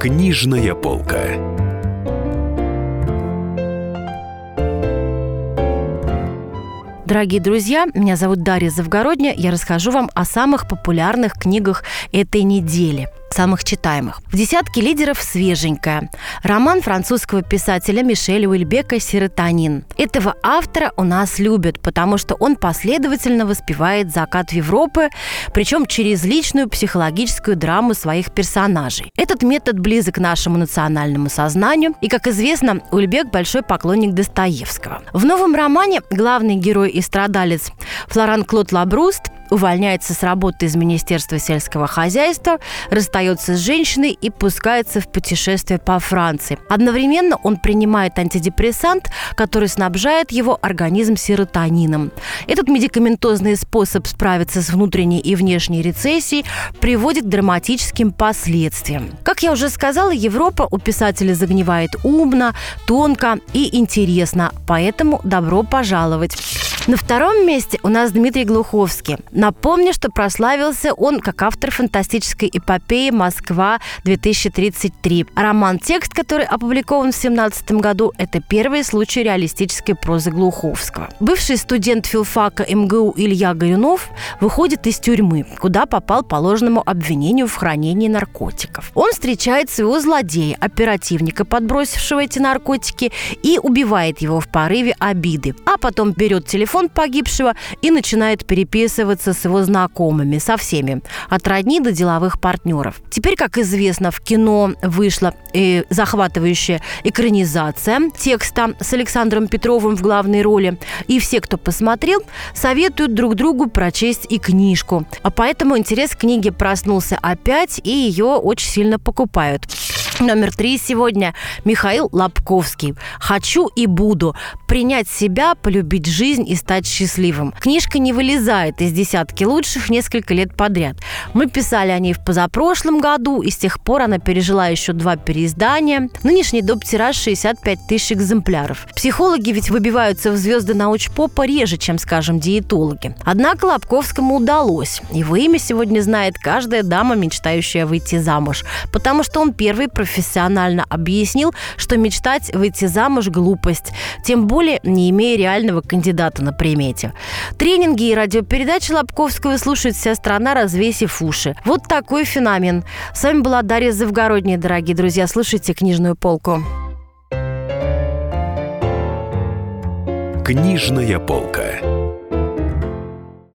Книжная полка. Дорогие друзья, меня зовут Дарья Завгородня. Я расскажу вам о самых популярных книгах этой недели – самых читаемых. В десятке лидеров свеженькая. Роман французского писателя Мишеля Уильбека «Серотонин». Этого автора у нас любят, потому что он последовательно воспевает закат Европы, причем через личную психологическую драму своих персонажей. Этот метод близок нашему национальному сознанию, и, как известно, Ульбек – большой поклонник Достоевского. В новом романе главный герой и страдалец Флоран Клод Лабруст увольняется с работы из Министерства сельского хозяйства, расстается с женщиной и пускается в путешествие по Франции. Одновременно он принимает антидепрессант, который снабжает его организм серотонином. Этот медикаментозный способ справиться с внутренней и внешней рецессией приводит к драматическим последствиям. Как я уже сказала, Европа у писателя загнивает умно, тонко и интересно, поэтому добро пожаловать. На втором месте у нас Дмитрий Глуховский. Напомню, что прославился он как автор фантастической эпопеи «Москва-2033». Роман-текст, который опубликован в 2017 году, это первый случай реалистической прозы Глуховского. Бывший студент филфака МГУ Илья Горюнов выходит из тюрьмы, куда попал по ложному обвинению в хранении наркотиков. Он встречает своего злодея, оперативника, подбросившего эти наркотики, и убивает его в порыве обиды, а потом берет телефон погибшего и начинает переписываться с его знакомыми, со всеми, от родни до деловых партнеров. Теперь, как известно, в кино вышла э, захватывающая экранизация текста с Александром Петровым в главной роли. И все, кто посмотрел, советуют друг другу прочесть и книжку. А поэтому интерес к книге проснулся опять, и ее очень сильно покупают. Номер три сегодня Михаил Лобковский. «Хочу и буду. Принять себя, полюбить жизнь и стать счастливым». Книжка не вылезает из десятки лучших несколько лет подряд. Мы писали о ней в позапрошлом году, и с тех пор она пережила еще два переиздания. Нынешний доп. тираж 65 тысяч экземпляров. Психологи ведь выбиваются в звезды научпопа реже, чем, скажем, диетологи. Однако Лобковскому удалось. Его имя сегодня знает каждая дама, мечтающая выйти замуж. Потому что он первый профессионал профессионально объяснил, что мечтать выйти замуж – глупость, тем более не имея реального кандидата на примете. Тренинги и радиопередачи Лобковского слушает вся страна, развесив уши. Вот такой феномен. С вами была Дарья Завгородняя, дорогие друзья. Слушайте «Книжную полку». Книжная полка.